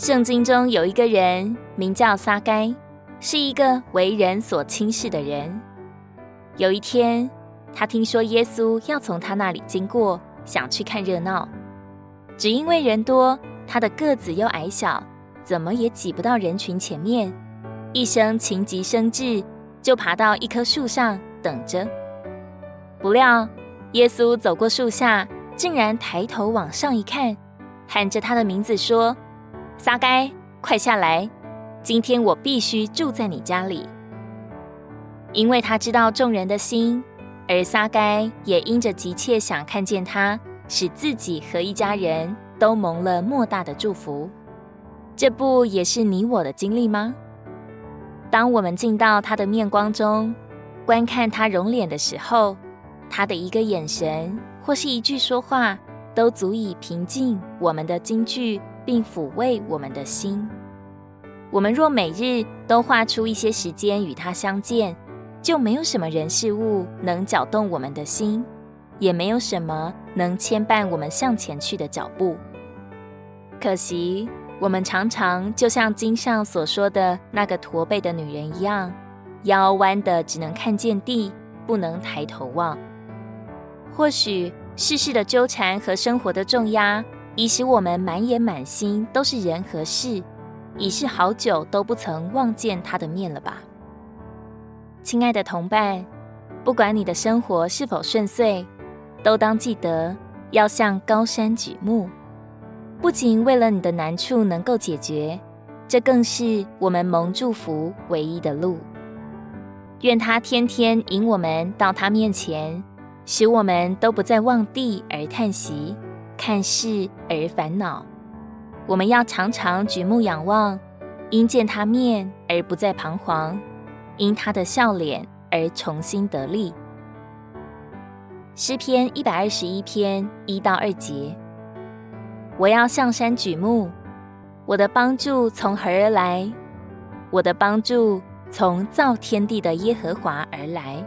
圣经中有一个人名叫撒该，是一个为人所轻视的人。有一天，他听说耶稣要从他那里经过，想去看热闹。只因为人多，他的个子又矮小，怎么也挤不到人群前面。一生情急生智，就爬到一棵树上等着。不料，耶稣走过树下，竟然抬头往上一看，喊着他的名字说：“撒该，快下来！今天我必须住在你家里。”因为他知道众人的心，而撒该也因着急切想看见他，使自己和一家人都蒙了莫大的祝福。这不也是你我的经历吗？当我们进到他的面光中，观看他容脸的时候，他的一个眼神或是一句说话，都足以平静我们的惊惧，并抚慰我们的心。我们若每日都花出一些时间与他相见，就没有什么人事物能搅动我们的心，也没有什么能牵绊我们向前去的脚步。可惜，我们常常就像经上所说的那个驼背的女人一样，腰弯的只能看见地，不能抬头望。或许世事的纠缠和生活的重压，已使我们满眼满心都是人和事，已是好久都不曾望见他的面了吧？亲爱的同伴，不管你的生活是否顺遂，都当记得要向高山举目，不仅为了你的难处能够解决，这更是我们蒙祝福唯一的路。愿他天天引我们到他面前。使我们都不再望地而叹息，看事而烦恼。我们要常常举目仰望，因见他面而不再彷徨，因他的笑脸而重新得力。诗篇一百二十一篇一到二节：我要向山举目，我的帮助从何而来？我的帮助从造天地的耶和华而来。